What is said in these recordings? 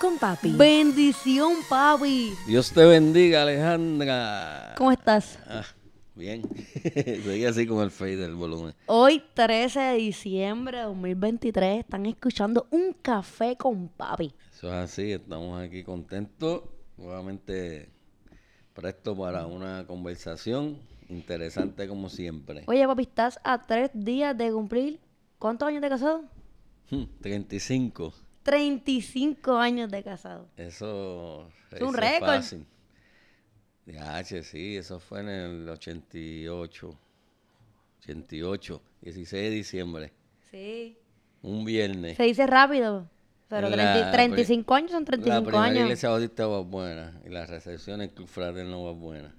con Papi. Bendición, papi. Dios te bendiga, Alejandra. ¿Cómo estás? Ah, bien. Seguí así con el fade del volumen. Hoy, 13 de diciembre de 2023, están escuchando Un Café con Papi. Eso es así, estamos aquí contentos. Nuevamente presto para una conversación interesante como siempre. Oye, papi, estás a tres días de cumplir. ¿Cuántos años de casado? 35. 35 años de casado. Eso es un récord. Fácil. Ya, sí, eso fue en el 88. 88, 16 de diciembre. Sí. Un viernes. Se dice rápido. Pero 35 años son 35 la años. La iglesia bautista va buena y la recepción en Club no va buena.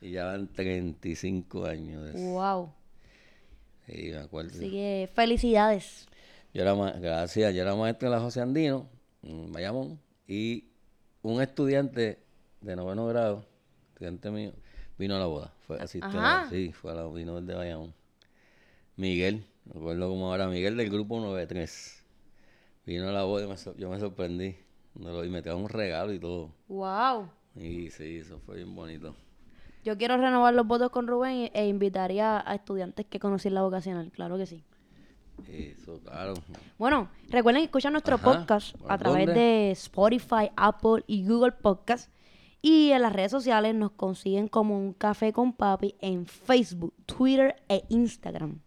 Y ya van 35 años de eso. Wow. Sí, me acuerdo. Así que felicidades. Yo era, gracias, yo era maestro de la José Andino, en Bayamón, y un estudiante de noveno grado, estudiante mío, vino a la boda. Fue así, sí, fue a la, vino de Bayamón. Miguel, me acuerdo como ahora, Miguel del grupo 93. Vino a la boda y yo me sorprendí. Y me trajo un regalo y todo. ¡Wow! Y sí, eso fue bien bonito. Yo quiero renovar los votos con Rubén e invitaría a estudiantes que conocen la vocacional, claro que sí. Eso, claro. Bueno, recuerden escuchar nuestro podcast a través de Spotify, Apple y Google Podcast. Y en las redes sociales nos consiguen como un café con papi en Facebook, Twitter e Instagram.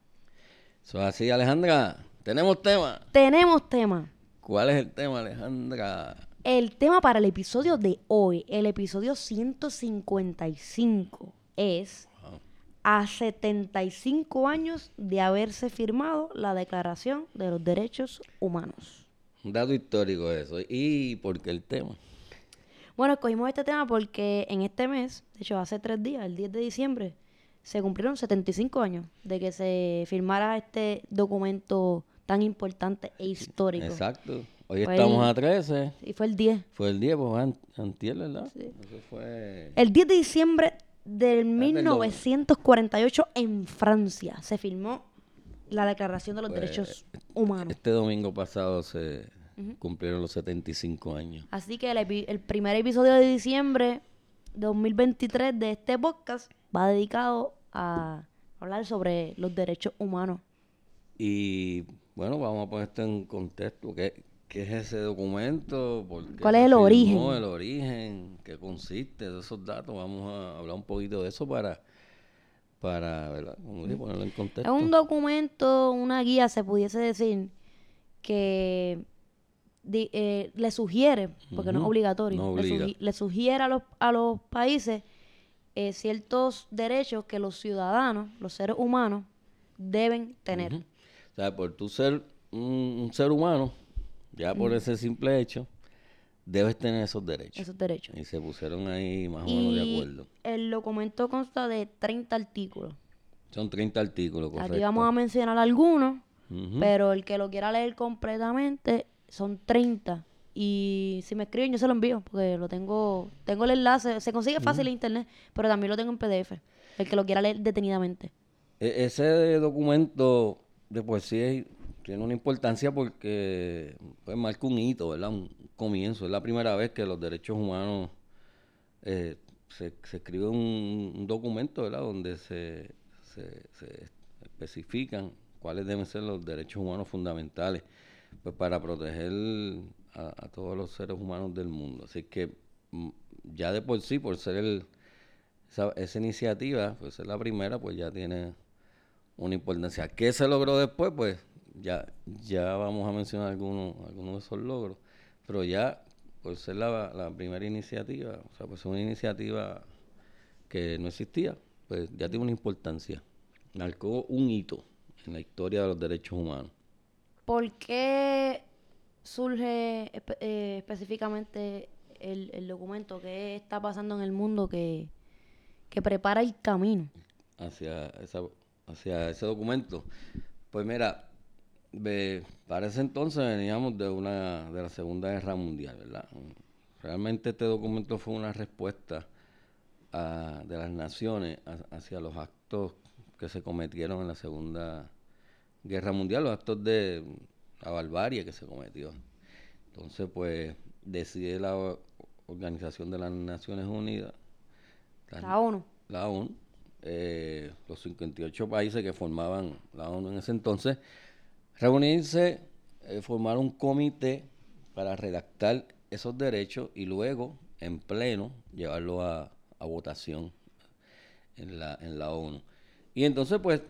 Eso es así, Alejandra. ¿Tenemos tema? Tenemos tema. ¿Cuál es el tema, Alejandra? El tema para el episodio de hoy, el episodio 155, es a 75 años de haberse firmado la Declaración de los Derechos Humanos. Un dato histórico eso. ¿Y por qué el tema? Bueno, escogimos este tema porque en este mes, de hecho hace tres días, el 10 de diciembre, se cumplieron 75 años de que se firmara este documento tan importante e histórico. Exacto. Hoy estamos a 13. Y fue el 10. Fue el 10, pues antier, ¿verdad? Sí. Eso fue... El 10 de diciembre del 1948 en Francia se firmó la Declaración de los pues, Derechos Humanos. Este domingo pasado se cumplieron los 75 años. Así que el, el primer episodio de diciembre de 2023 de este podcast va dedicado a hablar sobre los derechos humanos. Y bueno, vamos a poner esto en contexto. ¿Qué, qué es ese documento? ¿Cuál es el origen? El origen, qué consiste de esos datos. Vamos a hablar un poquito de eso para, para ¿verdad? ponerlo en contexto. Es un documento, una guía, se pudiese decir, que eh, le sugiere, porque no es obligatorio, le, sugiere a los, a los países eh, ciertos derechos que los ciudadanos, los seres humanos, deben tener. O sea, por tu ser un, ser humano, ya por ese simple hecho, debes tener esos derechos. Esos derechos. Y se pusieron ahí más o menos de acuerdo. El documento consta de 30 artículos. Son 30 artículos, correcto. Aquí vamos a mencionar algunos, pero el que lo quiera leer completamente son 30. Y si me escriben, yo se lo envío, porque lo tengo, tengo el enlace, se consigue fácil en internet, pero también lo tengo en PDF, el que lo quiera leer detenidamente. E, ese documento de poesía tiene una importancia porque pues, marca un hito, ¿verdad? Un comienzo. Es la primera vez que los derechos humanos eh, se, escribe un, documento, ¿verdad? Donde se, se, especifican cuáles deben ser los derechos humanos fundamentales pues, para proteger a, todos los seres humanos del mundo. Así que mm, ya de por sí, por ser el, esa, esa iniciativa, pues ser la primera, pues ya tiene una importancia. ¿Qué se logró después? Pues ya, ya vamos a mencionar algunos, algunos de esos logros, pero ya por ser la, primera iniciativa, o sea, pues una iniciativa que no existía, pues ya tiene una importancia. Marcó un hito en la historia de los derechos humanos. ¿Por qué surge eh, específicamente el, documento? ¿Qué está pasando en el mundo que, prepara el camino? Hacia, esa, hacia ese documento. Pues mira, para ese entonces veníamos de una de la Segunda Guerra Mundial, ¿verdad? Realmente este documento fue una respuesta de las naciones hacia los actos que se cometieron en la Segunda Guerra Mundial, los actos de la barbarie que se cometió. Entonces, pues, decide la Organización de las Naciones Unidas, la, ONU, la ONU eh, los 58 países que formaban la ONU en ese entonces, reunirse, eh, formar un comité para redactar esos derechos y luego, en pleno, llevarlo a, votación en la, en la ONU. Y entonces, pues,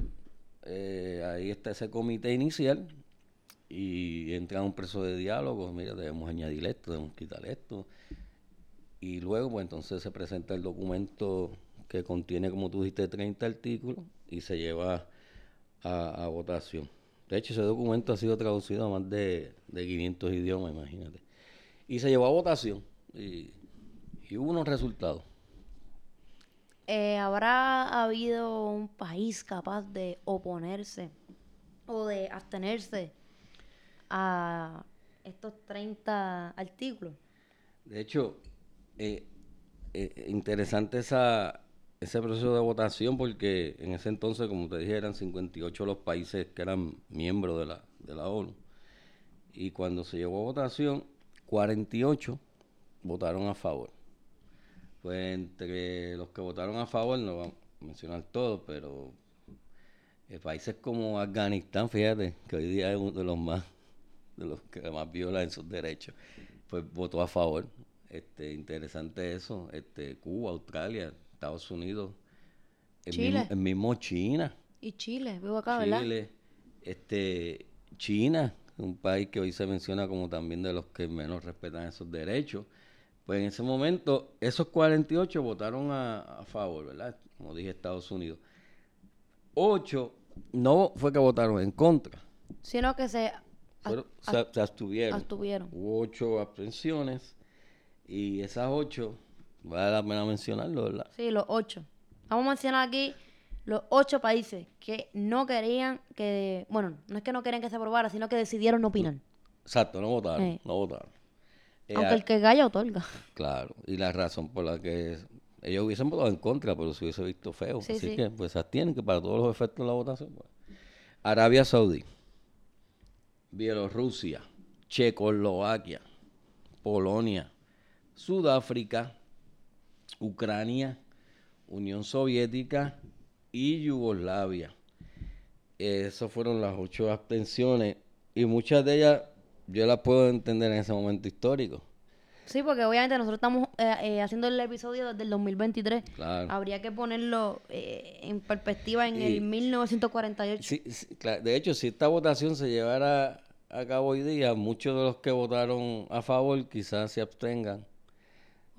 eh, ahí está ese comité inicial y entra un preso de diálogo, mira, debemos añadir esto, debemos quitar esto. Y luego, pues entonces se presenta el documento que contiene, como tú dijiste, 30 artículos y se lleva a, votación. De hecho, ese documento ha sido traducido a más de, de 500 idiomas, imagínate. Y se llevó a votación y, y hubo unos resultados. Eh, ¿habrá habido un país capaz de oponerse o de abstenerse a estos 30 artículos? De hecho, eh, eh, interesante esa, ese proceso de votación porque en ese entonces, como te dije, eran 58 los países que eran miembros de la, de la ONU. Y cuando se llevó a votación, 48 votaron a favor. Pues entre los que votaron a favor, no vamos a mencionar todos, pero eh, países como Afganistán, fíjate, que hoy día es uno de los más, de los que más violan sus derechos, pues votó a favor. Este, interesante eso, este, Cuba, Australia, Estados Unidos, el Chile. Mismo, China. Y Chile, vivo acá, ¿verdad? Chile, este, China, un país que hoy se menciona como también de los que menos respetan esos derechos. Pues en ese momento, esos 48 votaron a, favor, ¿verdad? Como dije, Estados Unidos. Ocho no fue que votaron en contra. Sino que se, se, abstuvieron. abstuvieron. Hubo ocho abstenciones y esas ocho, vale la pena mencionarlo, ¿verdad? Sí, los ocho. Vamos a mencionar aquí los ocho países que no querían que, bueno, no es que no querían que se aprobara, sino que decidieron no opinar. Exacto, no votaron, no votaron. Eh, Aunque el que galla otorga. Claro, y la razón por la que ellos hubiesen votado en contra, pero se hubiese visto feo. Así que, pues, tienen que para todos los efectos de la votación. Pues. Arabia Saudí, Bielorrusia, Checoslovaquia, Polonia, Sudáfrica, Ucrania, Unión Soviética y Yugoslavia. Esas fueron las ocho abstenciones y muchas de ellas yo la puedo entender en ese momento histórico. Sí, porque obviamente nosotros estamos eh, eh, haciendo el episodio desde el 2023. Claro. Habría que ponerlo eh, en perspectiva en el 1948. Sí, De hecho, si esta votación se llevara a cabo hoy día, muchos de los que votaron a favor quizás se abstengan.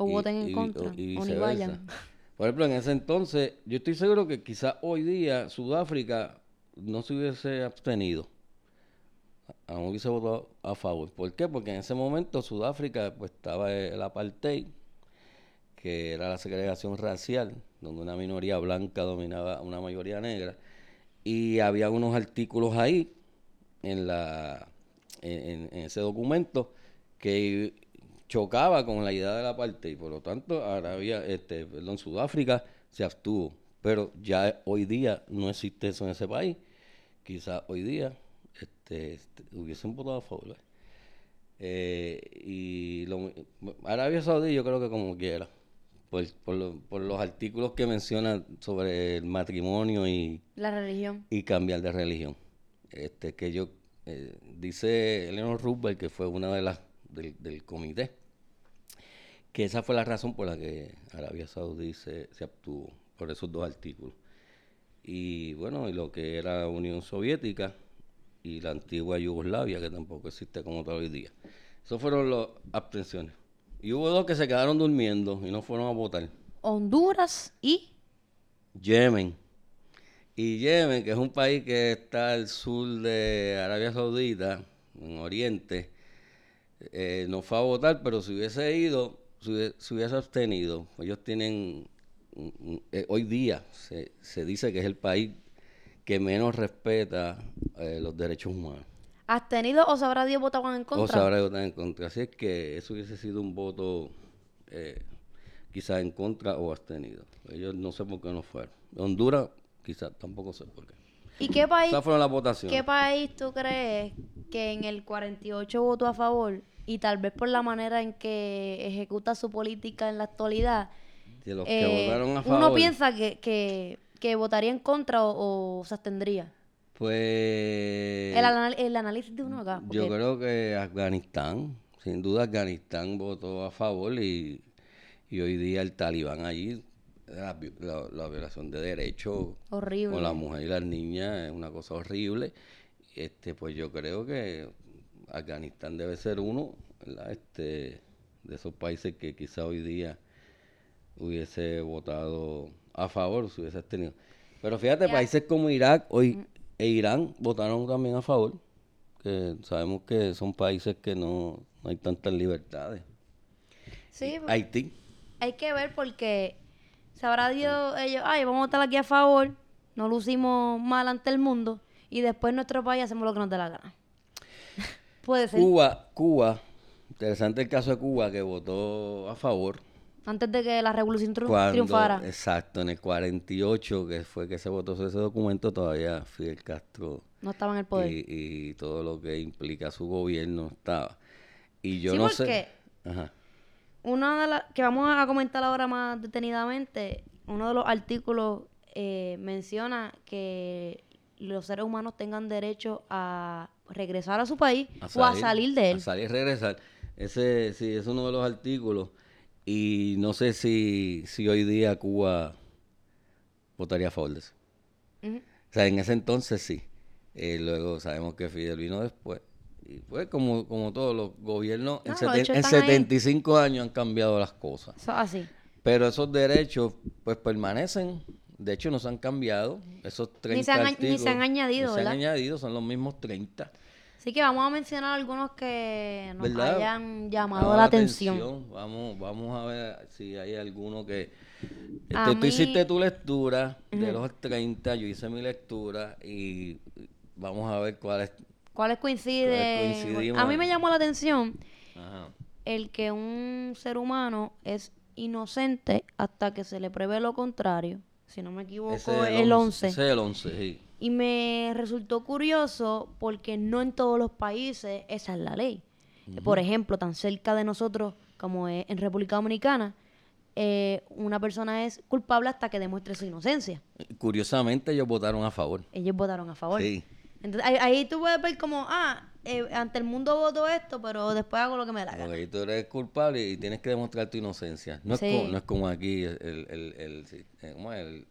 O voten en contra, o, ni vayan. Por ejemplo, en ese entonces, yo estoy seguro que quizás hoy día Sudáfrica no se hubiese abstenido aún hubiese votado a favor. ¿Por qué? Porque en ese momento Sudáfrica pues estaba el apartheid, que era la segregación racial, donde una minoría blanca dominaba a una mayoría negra, y había unos artículos ahí en la en, ese documento que chocaba con la idea del apartheid, por lo tanto Arabia, este, perdón, Sudáfrica se abstuvo, pero ya hoy día no existe eso en ese país. Quizás hoy día este, este, hubiesen votado a favor. Eh, y lo, Arabia Saudí yo creo que como quiera, por, por, los artículos que menciona sobre el matrimonio y la religión y cambiar de religión. Este que yo eh, dice Eleanor Roosevelt que fue una de las del, del, comité que esa fue la razón por la que Arabia Saudí se, se obtuvo por esos dos artículos. Y bueno, y lo que era Unión Soviética, y la antigua Yugoslavia, que tampoco existe como tal hoy día. Esas fueron las abstenciones. Y hubo dos que se quedaron durmiendo y no fueron a votar. Honduras y... Yemen. Y Yemen, que es un país que está al sur de Arabia Saudita, en Oriente, eh, no fue a votar, pero si hubiese ido, se hubiese abstenido, ellos tienen, eh, hoy día se, se, dice que es el país que menos respeta eh, los derechos humanos. ¿Abstenido o sabrá Dios votaban en contra? O sabrá Dios votaban en contra. Así es que eso hubiese sido un voto eh, quizás en contra o abstenido. Ellos no sé por qué no fueron. Honduras, quizás tampoco sé por qué. ¿Y qué país, fueron las votaciones. qué país tú crees que en el 48 votó a favor y tal vez por la manera en que ejecuta su política en la actualidad, de los que eh, votaron a favor, uno piensa que, que, que votaría en contra o, se abstendría? Pues... El, el, análisis de uno acá. Yo creo que Afganistán, sin duda Afganistán votó a favor y, y hoy día el talibán allí, la, violación de derechos horrible. con la mujer y las niñas es una cosa horrible. Este, pues yo creo que Afganistán debe ser uno Este, de esos países que quizá hoy día hubiese votado a favor, si hubiese tenido. Pero fíjate, países como Irak hoy mm. e Irán votaron también a favor, que sabemos que son países que no, hay tantas libertades. Sí, pues, Haití. Hay que ver porque sabrá Dios ellos, ay, vamos a votar aquí a favor, no lucimos mal ante el mundo y después en nuestro país hacemos lo que nos dé la gana. Puede ser. Cuba, Cuba, interesante el caso de Cuba que votó a favor. Antes de que la revolución triunfara. Exacto, en el 48, que fue que se votó ese documento, todavía Fidel Castro. No estaba en el poder. Y, todo lo que implica su gobierno estaba. Y yo no sé. Ajá. Una de las que vamos a comentar ahora más detenidamente, uno de los artículos eh, menciona que los seres humanos tengan derecho a regresar a su país o a salir de él. A salir y regresar. Ese sí es uno de los artículos. Y no sé si, si hoy día Cuba votaría a favor de eso. O sea, en ese entonces sí. Eh, luego sabemos que Fidel vino después. Y fue como, como todos los gobiernos, en, 75 años han cambiado las cosas. así. Pero esos derechos pues permanecen de hecho, no se han cambiado. Esos 30 ni se han, ni se han añadido, ni se han añadido, son los mismos 30. Así que vamos a mencionar algunos que nos hayan llamado la, atención. Vamos, vamos a ver si hay alguno que... Este, tú hiciste tu lectura de los 30, yo hice mi lectura y vamos a ver cuáles... ¿Cuáles coinciden? A mí me llamó la atención el que un ser humano es inocente hasta que se le pruebe lo contrario si no me equivoco, es el 11. Ese es el 11, sí. Y me resultó curioso porque no en todos los países esa es la ley. Por ejemplo, tan cerca de nosotros como es en República Dominicana, eh, una persona es culpable hasta que demuestre su inocencia. Curiosamente, ellos votaron a favor. Ellos votaron a favor. Sí. Entonces, ahí, tú puedes ver como, ah, eh, ante el mundo voto esto, pero después hago lo que me da Porque ahí tú eres culpable y tienes que demostrar tu inocencia. No, es, como, no es como aquí el... el, el, el,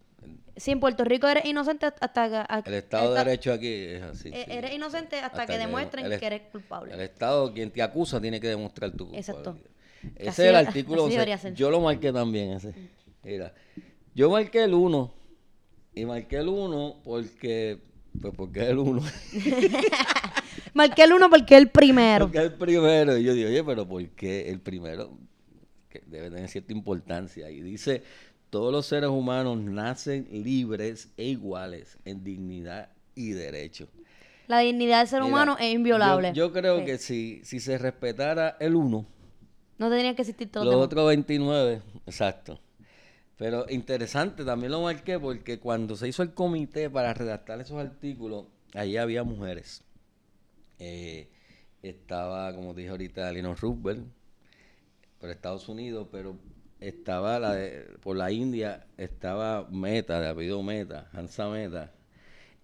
en Puerto Rico eres inocente hasta que... el Estado de Derecho aquí es así. E, eres inocente hasta, que, demuestren que eres culpable. El Estado, quien te acusa, tiene que demostrar tu culpabilidad. Exacto. Ese es el artículo Yo lo marqué también ese. Mira, yo marqué el 1 y marqué el 1 porque pues porque es el uno. Marqué el uno porque el primero. Porque el primero. Y yo digo, oye, pero ¿por qué el primero? Que debe tener cierta importancia. Y dice, todos los seres humanos nacen libres e iguales en dignidad y derecho. La dignidad del ser humano es inviolable. Yo, creo que si, si se respetara el uno, no tendría que existir todo. Los otros 29, exacto. Pero interesante, también lo marqué porque cuando se hizo el comité para redactar esos artículos, allí había mujeres. Eh, estaba, como dije ahorita, Eleanor Roosevelt por Estados Unidos, pero estaba la por la India, estaba Meta, de apellido Meta, Hansa Meta.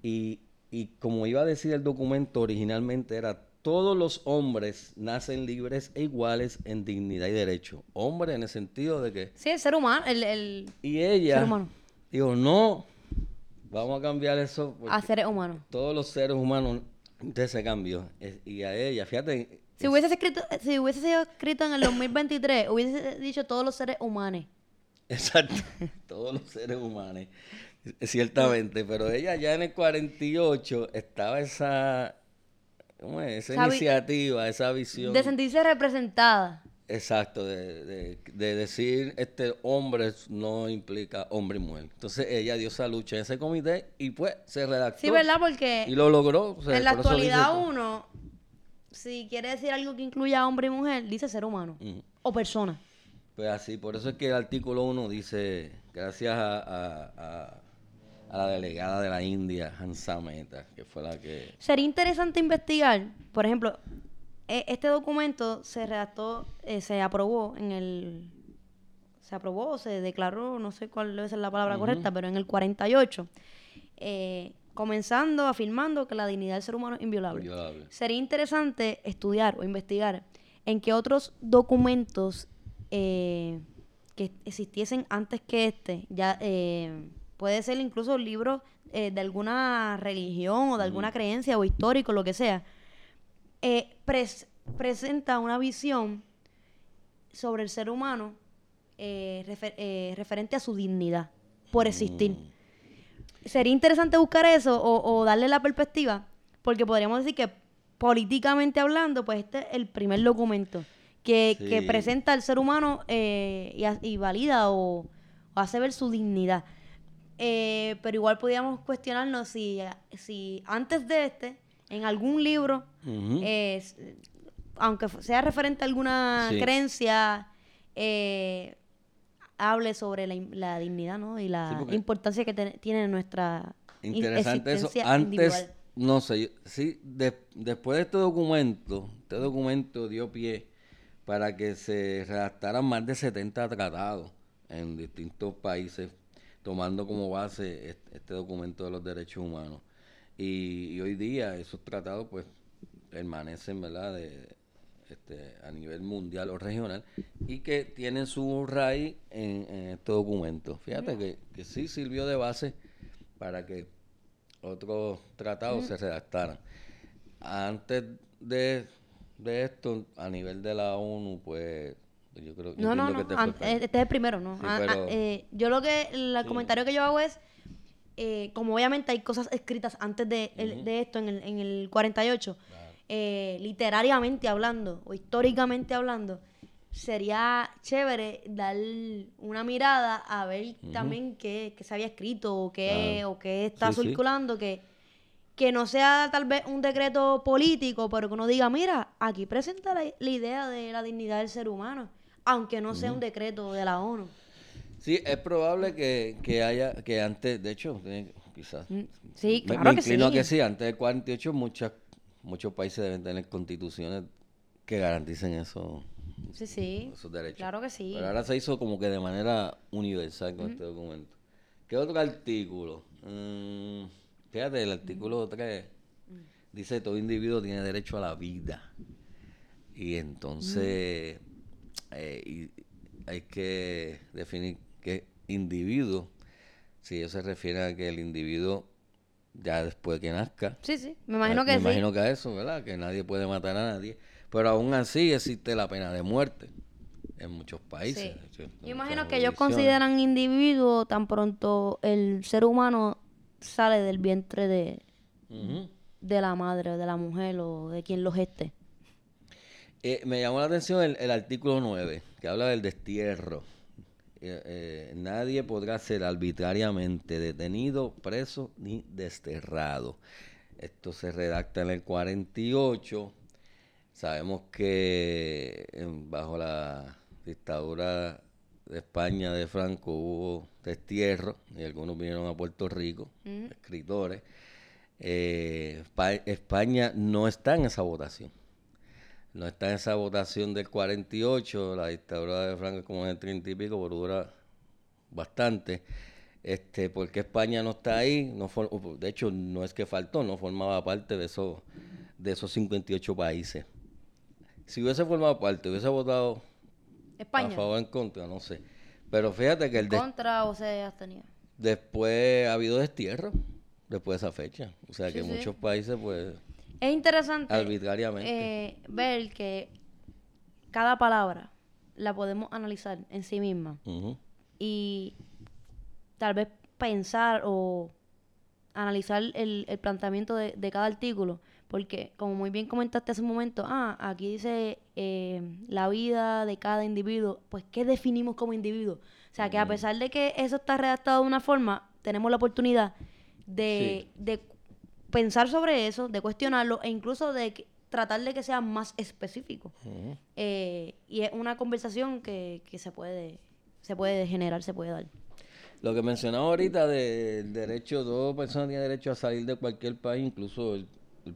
Y, y como iba a decir el documento originalmente era todos los hombres nacen libres e iguales en dignidad y derecho. Hombre en el sentido de que... Sí, el ser humano, el, y ella, digo, no, vamos a cambiar eso. A seres humanos. Todos los seres humanos de ese cambio. Y a ella, fíjate... Si hubiese, escrito, si hubiese sido escrito en el 2023, hubiese dicho todos los seres humanos. Exacto, todos los seres humanos. Ciertamente, pero ella ya en el 48 estaba esa ¿Cómo es? Esa iniciativa, esa visión. De sentirse representada. Exacto, de, decir este hombre no implica hombre y mujer. Entonces ella dio esa lucha en ese comité y pues se redactó. Sí, ¿verdad? Porque... Y lo logró. en la actualidad uno, si quiere decir algo que incluya hombre y mujer, dice ser humano o persona. Pues así, por eso es que el artículo 1 dice, gracias a, la delegada de la India, Hansa Mehta, que fue la que... Sería interesante investigar, por ejemplo, este documento se redactó, eh, se aprobó en el... Se aprobó, se declaró, no sé cuál debe ser la palabra correcta, pero en el 48, eh, comenzando afirmando que la dignidad del ser humano es inviolable. inviolable. Sería interesante estudiar o investigar en qué otros documentos eh, que existiesen antes que este, ya eh, puede ser incluso libros eh, de alguna religión o de alguna creencia o histórico, lo que sea, presenta una visión sobre el ser humano referente a su dignidad por existir. Mm. Sería interesante buscar eso o, o darle la perspectiva, porque podríamos decir que políticamente hablando, pues este es el primer documento que, presenta al ser humano eh, y, valida o, hace ver su dignidad. Eh, pero igual podríamos cuestionarnos si, si antes de este, en algún libro, aunque sea referente a alguna creencia, eh, hable sobre la, dignidad ¿no? y la importancia que tiene nuestra Interesante eso. Antes, no sé, sí, después de este documento, este documento dio pie para que se redactaran más de 70 tratados en distintos países, tomando como base este, documento de los derechos humanos. Y, hoy día esos tratados pues permanecen, ¿verdad?, de, este, a nivel mundial o regional y que tienen su raíz en, este documento. Fíjate que, que, sí sirvió de base para que otros tratados se redactaran. Antes de de esto a nivel de la ONU, pues yo creo no, no, no, este, este es el primero, ¿no? Ah, ah, eh, yo lo que, el comentario que yo hago es, eh, como obviamente hay cosas escritas antes de, esto, en el, en el 48, eh, literariamente hablando o históricamente hablando, sería chévere dar una mirada a ver también qué, se había escrito o qué, o qué está circulando, que que no sea tal vez un decreto político, pero que uno diga, mira, aquí presenta la, idea de la dignidad del ser humano, aunque no sea un decreto de la ONU. Sí, es probable que, haya, que antes, de hecho, quizás. Mm, sí, claro que sí. que sí, antes del 48 muchas, muchos países deben tener constituciones que garanticen eso. Sí, sí. Esos derechos. Claro que sí. Pero ahora se hizo como que de manera universal con este documento. ¿Qué otro artículo? Mm, Fíjate, el artículo 3 dice todo individuo tiene derecho a la vida. Y entonces eh, hay que definir qué individuo, si eso se refiere a que el individuo ya después de que nazca. Sí, sí, me imagino que Me imagino que a eso, ¿verdad? Que nadie puede matar a nadie. Pero aún así existe la pena de muerte en muchos países. Yo imagino que ellos consideran individuo tan pronto el ser humano sale del vientre de, de la madre, de la mujer o de quien lo geste. Eh, me llamó la atención el, artículo 9, que habla del destierro. Eh, eh, nadie podrá ser arbitrariamente detenido, preso ni desterrado. Esto se redacta en el 48. Sabemos que bajo la dictadura de España de Franco hubo destierro y algunos vinieron a Puerto Rico, escritores. Eh, España no está en esa votación. No está en esa votación del 48, la dictadura de Franco es como en el 30 y pico, pero dura bastante. Este, porque España no está ahí, no de hecho no es que faltó, no formaba parte de esos, de esos 58 países. Si hubiese formado parte, hubiese votado España. A favor o en contra, no sé. Pero fíjate que el... ¿En contra o se abstenía? Después ha habido destierro, después de esa fecha. O sea que muchos países, pues... Es interesante arbitrariamente. Eh, ver que cada palabra la podemos analizar en sí misma. Y tal vez pensar o analizar el, planteamiento de, de, cada artículo. Porque, como muy bien comentaste hace un momento, ah, aquí dice eh, la vida de cada individuo, pues ¿qué definimos como individuo? O sea, que a pesar de que eso está redactado de una forma, tenemos la oportunidad de, pensar sobre eso, de cuestionarlo e incluso de tratar de que sea más específico. Eh, y es una conversación que, que se puede se puede generar, se puede dar. Lo que mencionaba ahorita del derecho, toda persona tiene derecho a salir de cualquier país, incluso el,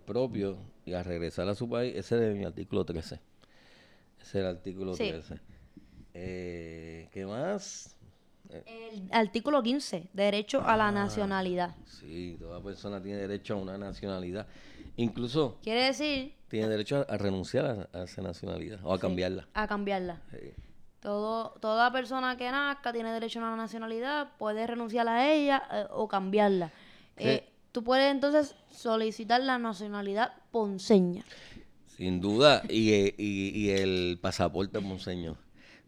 propio, y a regresar a su país, ese es mi artículo 13. Ese es el artículo 13. Eh, ¿Qué más? El artículo 15, derecho a la ah, nacionalidad. Sí, toda persona tiene derecho a una nacionalidad. Incluso... Quiere decir... Tiene derecho a, renunciar a, esa nacionalidad o a cambiarla. A cambiarla. Todo, toda persona que nazca tiene derecho a una nacionalidad, puede renunciar a ella eh, o cambiarla. Eh, tú puedes entonces solicitar la nacionalidad ponceña. Sin duda, y, eh, y, y el pasaporte ponceño.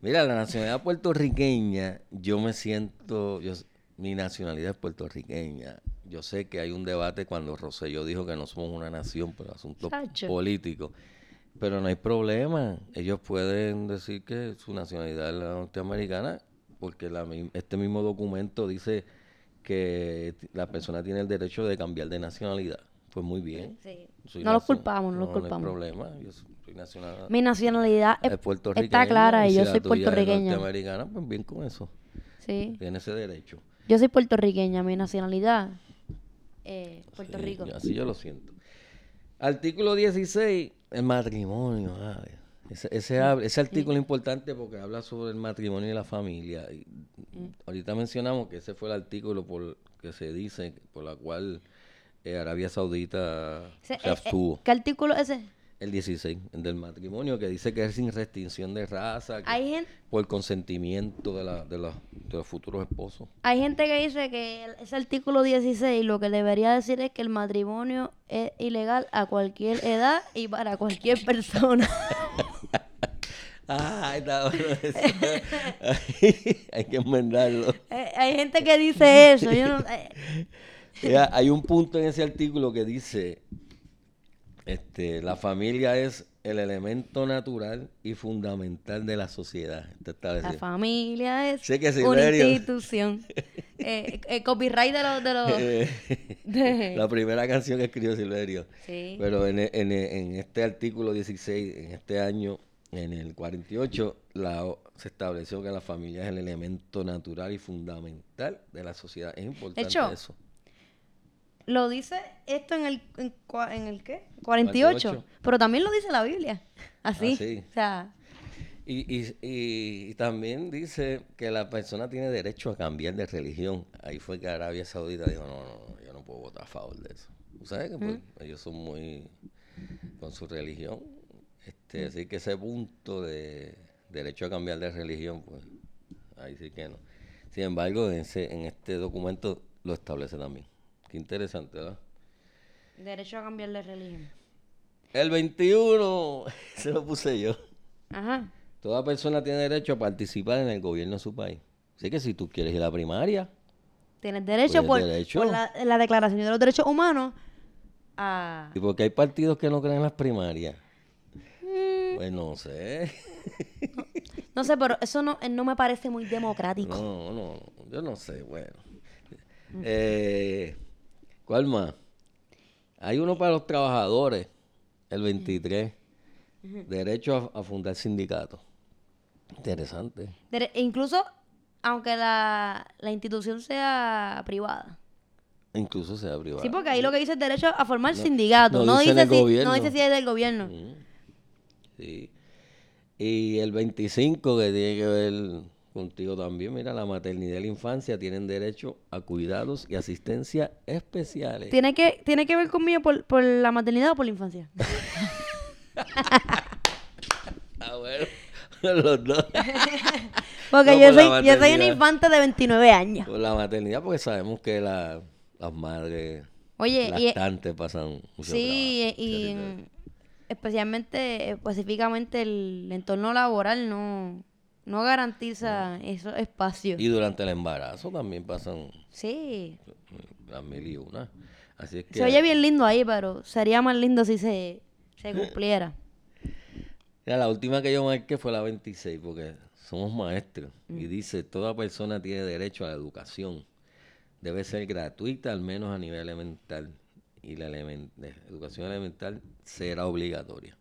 Mira, la nacionalidad puertorriqueña, yo me siento, yo, mi nacionalidad es puertorriqueña. Yo sé que hay un debate cuando Rosselló dijo que no somos una nación por asuntos políticos. Pero no hay problema. Ellos pueden decir que su nacionalidad es la norteamericana porque la, este mismo documento dice que la persona tiene el derecho de cambiar de nacionalidad. Pues muy bien. No los culpamos, no los culpamos. No hay problema. Yo soy nacional, Mi nacionalidad es, está clara y yo soy puertorriqueña. norteamericana, pues bien con eso. Sí. Tiene ese derecho. Yo soy puertorriqueña, mi nacionalidad eh, Puerto Rico. Así yo lo siento. Artículo 16 el matrimonio, ese, ese, ese artículo es importante porque habla sobre el matrimonio y la familia. Y mm. Ahorita mencionamos que ese fue el artículo por que se dice por la cual eh, Arabia Saudita se, eh, eh, abstuvo. ¿Qué artículo es ese? El 16, el del matrimonio, que dice que es sin restricción de raza, ¿Hay por consentimiento de, la, de, de, los futuros esposos. Hay gente que dice que ese artículo 16 lo que debería decir es que el matrimonio es ilegal a cualquier edad y para cualquier persona. Ah, está hay que enmendarlo. Eh, hay gente que dice eso. Yo no, hay un punto en ese artículo que dice este, la familia es el elemento natural y fundamental de la sociedad. La familia es una institución. Eh, eh, copyright de los... De los La primera canción que escribió Silverio. Pero en, en, este artículo 16, en este año, en el 48, la, se estableció que la familia es el elemento natural y fundamental de la sociedad. Es importante eso. Lo dice esto en el, en, el ¿qué? 48, Pero también lo dice la Biblia. Así. Ah, o sea. Y, y, y, también dice que la persona tiene derecho a cambiar de religión. Ahí fue que Arabia Saudita dijo, no, no, yo no puedo votar a favor de eso. ¿Sabes que pues, ellos son muy con su religión? Este, Así que ese punto de derecho a cambiar de religión, pues ahí sí que no. Sin embargo, en, ese, en este documento lo establece también interesante, ¿verdad? Derecho a cambiar de religión. El 21, se lo puse yo. Ajá. Toda persona tiene derecho a participar en el gobierno de su país. Así que si tú quieres ir a la primaria, tienes derecho, por, la, Declaración de los Derechos Humanos a... ¿Y porque hay partidos que no creen en las primarias? Mm. Pues no sé. No, sé, pero eso no, no me parece muy democrático. No, no, yo no sé, bueno. Eh, ¿Cuál más? Hay uno para los trabajadores, el 23. Derecho a, fundar sindicatos. Interesante. incluso, aunque la, institución sea privada. Incluso sea privada. Sí, porque ahí lo que dice es derecho a formar sindicatos. No, dice, si, no dice si es del gobierno. Sí. Y el 25 que tiene que ver contigo también. Mira, la maternidad y la infancia tienen derecho a cuidados y asistencia especiales. ¿Tiene que, tiene que ver conmigo por, por la maternidad o por la infancia? ah, bueno. Los dos. porque yo, soy, yo soy una infante de 29 años. Por la maternidad, porque sabemos que la, las madres Oye, lactantes pasan mucho Sí, y especialmente, específicamente el entorno laboral no no garantiza esos espacios. Y durante el embarazo también pasan. Sí. Las mil y una. Así es que. Se oye bien lindo ahí, pero sería más lindo si se, se cumpliera. la última que yo marqué fue la 26, porque somos maestros. Y mm. dice, toda persona tiene derecho a la educación. Debe ser gratuita, al menos a nivel elemental. Y la educación elemental será obligatoria.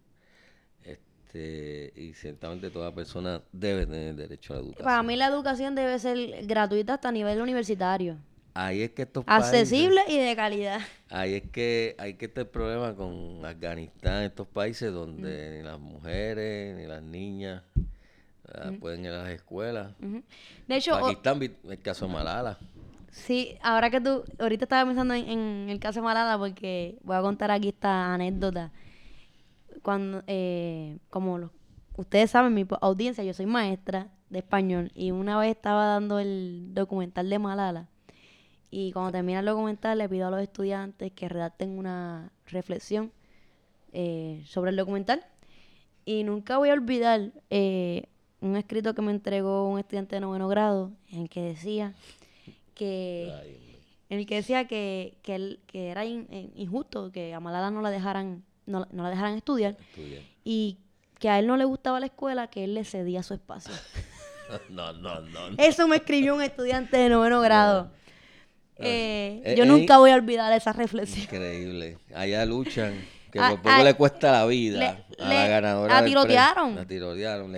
Este, y ciertamente toda persona debe tener derecho a la educación. Para mí la educación debe ser gratuita hasta a nivel universitario. Ahí es que estos Accesible y de calidad. Ahí es que hay que estar problema con Afganistán, estos países donde ni las mujeres ni las niñas pueden ir a las escuelas. De hecho, Pakistán, el caso de Malala. Sí, ahora que tú, ahorita estaba pensando en, el caso de Malala porque voy a contar aquí esta anécdota. Cuando, eh, como ustedes saben, mi audiencia, yo soy maestra de español y una vez estaba dando el documental de Malala y cuando termina el documental le pido a los estudiantes que redacten una reflexión eh, sobre el documental. Y nunca voy a olvidar eh, un escrito que me entregó un estudiante de noveno grado en el que decía que en el que decía que, que, que era eh, injusto que a Malala no la dejaran no, la dejaran estudiar, y que a él no le gustaba la escuela que él le cedía su espacio no, no, no, eso me escribió un estudiante de noveno grado eh, eh, yo nunca voy a olvidar esa reflexión. Increíble. Allá luchan, que por poco le cuesta la vida a la ganadora. La tirotearon. La tirotearon,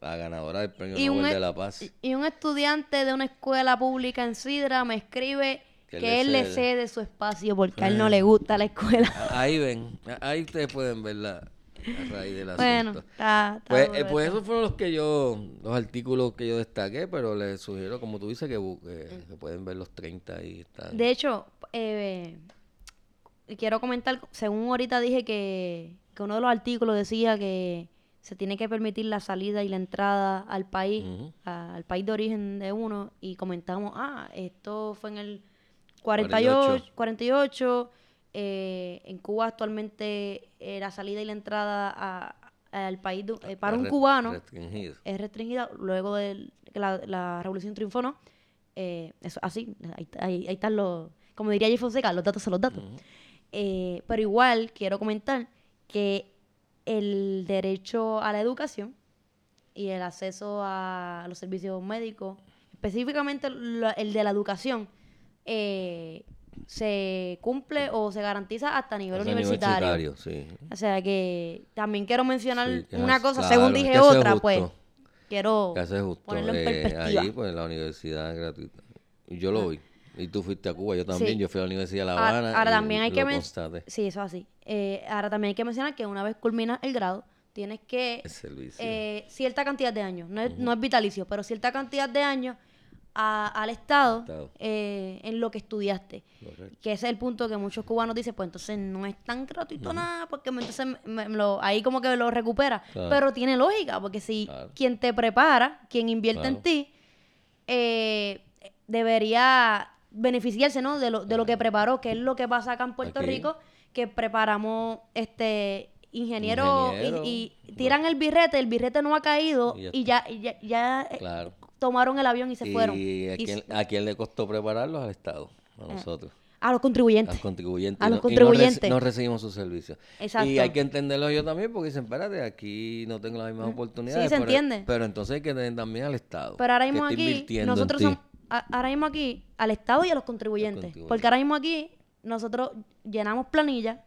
la ganadora del premio Nobel de la Paz. Y un estudiante de una escuela pública en Sidra me escribe que, él le cede. su espacio porque a él no le gusta la escuela. Ahí ven, ahí ustedes pueden verla a raíz del bueno, Está, pues, eh, pues esos fueron los que yo, los artículos que yo destaqué, pero les sugiero, como tú dices, que, que pueden ver los 30 y están. De hecho, eh, quiero comentar, según ahorita dije que, que uno de los artículos decía que se tiene que permitir la salida y la entrada al país, al país de origen de uno, y comentamos, ah, esto fue en el 48, 48 eh, en Cuba actualmente eh, la salida y la entrada al país eh, para un cubano. es restringida luego de la, la revolución triunfó, ¿no? eso, así, ahí, están los, como diría Jeff Fonseca, los datos son los datos. pero igual quiero comentar que el derecho a la educación y el acceso a los servicios médicos, específicamente el de la educación, eh, se cumple o se garantiza hasta nivel universitario. O sea que también quiero mencionar una cosa, según dije otra, pues quiero ponerlo en eh, perspectiva. Ahí, pues la universidad es gratuita. Y yo lo vi. Y tú fuiste a Cuba, yo también, yo fui a la Universidad de La Habana. Ahora, también hay que mencionar. Sí, eso así. Eh, ahora también hay que mencionar que una vez culminas el grado, tienes que. Eh, cierta cantidad de años. No es, no es vitalicio, pero cierta cantidad de años al Estado, eh, en lo que estudiaste. Que ese es el punto que muchos cubanos dicen, pues entonces no es tan gratuito nada, porque entonces ahí como que lo recupera. Pero tiene lógica, porque si quien te prepara, quien invierte en ti, eh, debería beneficiarse ¿no? de, lo, de lo que preparó, que es lo que pasa acá en Puerto Rico, que preparamos este ingenieros y, tiran el birrete, el birrete no ha caído y ya, ya, ya, eh, tomaron el avión y se fueron. ¿Y a quién, le costó prepararlos? Al Estado, a eh, nosotros. A los contribuyentes. A los contribuyentes. A los contribuyentes. no, recibimos sus servicios. Exacto. Y hay que entenderlo yo también porque dicen, espérate, aquí no tengo las mismas oportunidades. Sí, se entiende. Pero entonces hay que tener también al Estado. Pero ahora mismo aquí, nosotros somos, ahora mismo aquí, al Estado y a los contribuyentes. Porque ahora mismo aquí, nosotros llenamos planillas,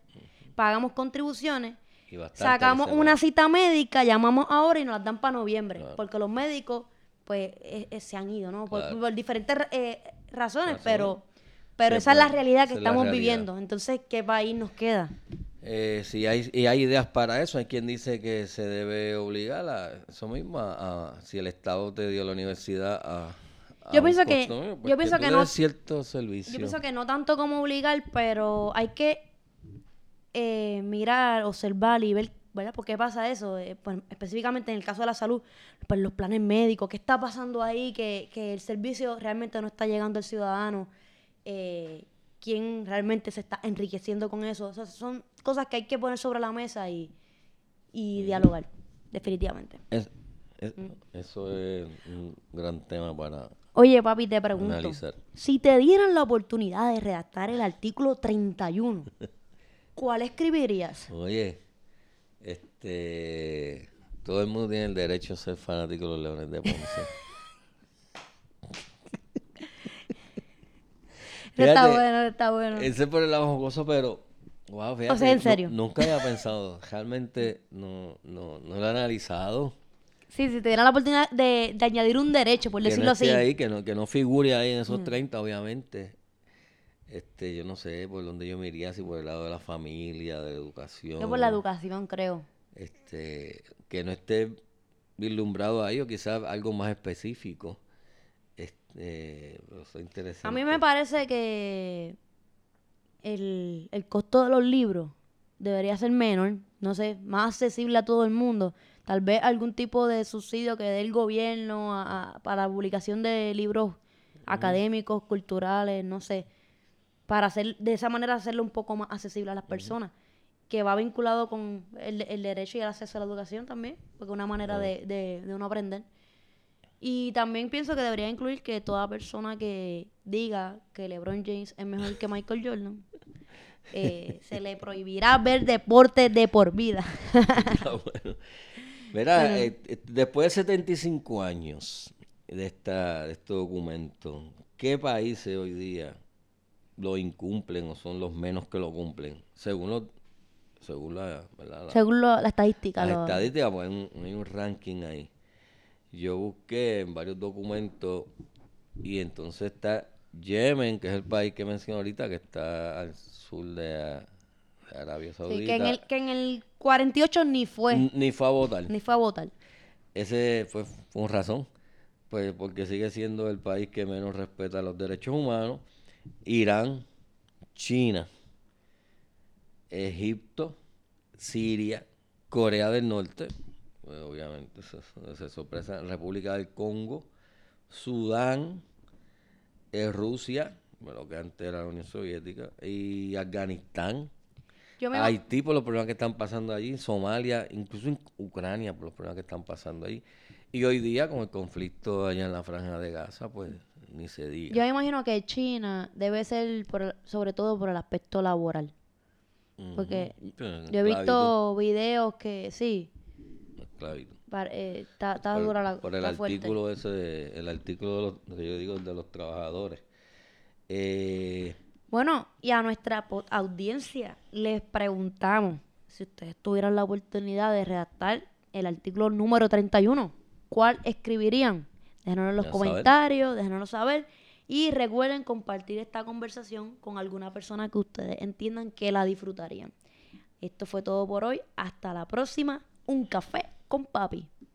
pagamos contribuciones, sacamos una cita médica, llamamos ahora y nos las dan para noviembre. Porque los médicos pues eh, eh, se han ido, ¿no? Por, diferentes eh, razones, pero pero esa es la realidad que estamos viviendo. Entonces, ¿qué país nos queda? Eh, si hay, y hay ideas para eso, hay quien dice que se debe obligar a eso mismo, a, si el Estado te dio la universidad a... yo pienso que, yo pienso que no... cierto servicio. Yo pienso que no tanto como obligar, pero hay que mirar, observar y ver ¿verdad? ¿Por qué pasa eso? Eh, pues, específicamente en el caso de la salud, pues los planes médicos, ¿qué está pasando ahí? Que, el servicio realmente no está llegando al ciudadano. Eh, ¿Quién realmente se está enriqueciendo con eso? O sea, son cosas que hay que poner sobre la mesa y, dialogar, definitivamente. Mm. Eso es un gran tema para Oye, papi, te pregunto, si te dieran la oportunidad de redactar el artículo 31, ¿cuál escribirías? Oye, este, Todo el mundo tiene el derecho a ser fanático de los Leones de Ponce. está bueno, está bueno. Ese por el lado jocoso, pero wow, fíjate. O sea, en serio. nunca había pensado, realmente no, no, no lo he analizado. Sí, si te diera la oportunidad de, de, añadir un derecho, por decirlo así. Ahí, que, no, que no figure ahí en esos 30, mm. obviamente. Este, yo no sé por dónde yo me iría, si por el lado de la familia, de la educación. Yo por la educación, creo. Este, que no esté vislumbrado ahí o quizás algo más específico. Este, interesante. A mí me parece que el, el costo de los libros debería ser menor, no sé, más accesible a todo el mundo. Tal vez algún tipo de subsidio que dé el gobierno para la publicación de libros académicos, culturales, no sé, para hacer de esa manera hacerlo un poco más accesible a las personas, que va vinculado con el, derecho y el acceso a la educación también, porque es una manera de, de, uno aprender. Y también pienso que debería incluir que toda persona que diga que LeBron James es mejor que Michael Jordan, eh, se le prohibirá ver deporte de por vida. Mira, eh, eh, después de 75 años de, esta, de este documento, ¿qué países hoy día lo incumplen o son los menos que lo cumplen? Según según la, según la estadística. La estadística, pues hay un, ranking ahí. Yo busqué en varios documentos y entonces está Yemen, que es el país que mencioné ahorita, que está al sur de, Arabia Saudita. Sí, que en el, que en el 48 ni fue. ni fue a votar. Ni fue a votar. Ese fue, fue un razón. Pues porque sigue siendo el país que menos respeta los derechos humanos. Irán, China, Egipto, Siria, Corea del Norte, pues obviamente se, sorpresa, República del Congo, Sudán, eh, Rusia, lo que antes era la Unión Soviética, y Afganistán, Haití por los problemas que están pasando allí, Somalia, incluso en Ucrania por los problemas que están pasando ahí. Y hoy día con el conflicto allá en la franja de Gaza, pues ni se diga. Yo me imagino que China debe ser por, sobre todo por el aspecto laboral. Porque yo he visto videos que sí. Eh, está, dura la Por el artículo ese, el artículo de los, yo digo de los trabajadores. Eh, bueno, y a nuestra audiencia les preguntamos si ustedes tuvieran la oportunidad de redactar el artículo número 31, ¿cuál escribirían? Déjenos en los comentarios, déjenos saber. Y recuerden compartir esta conversación con alguna persona que ustedes entiendan que la disfrutarían. Esto fue todo por hoy. Hasta la próxima. Un café con papi.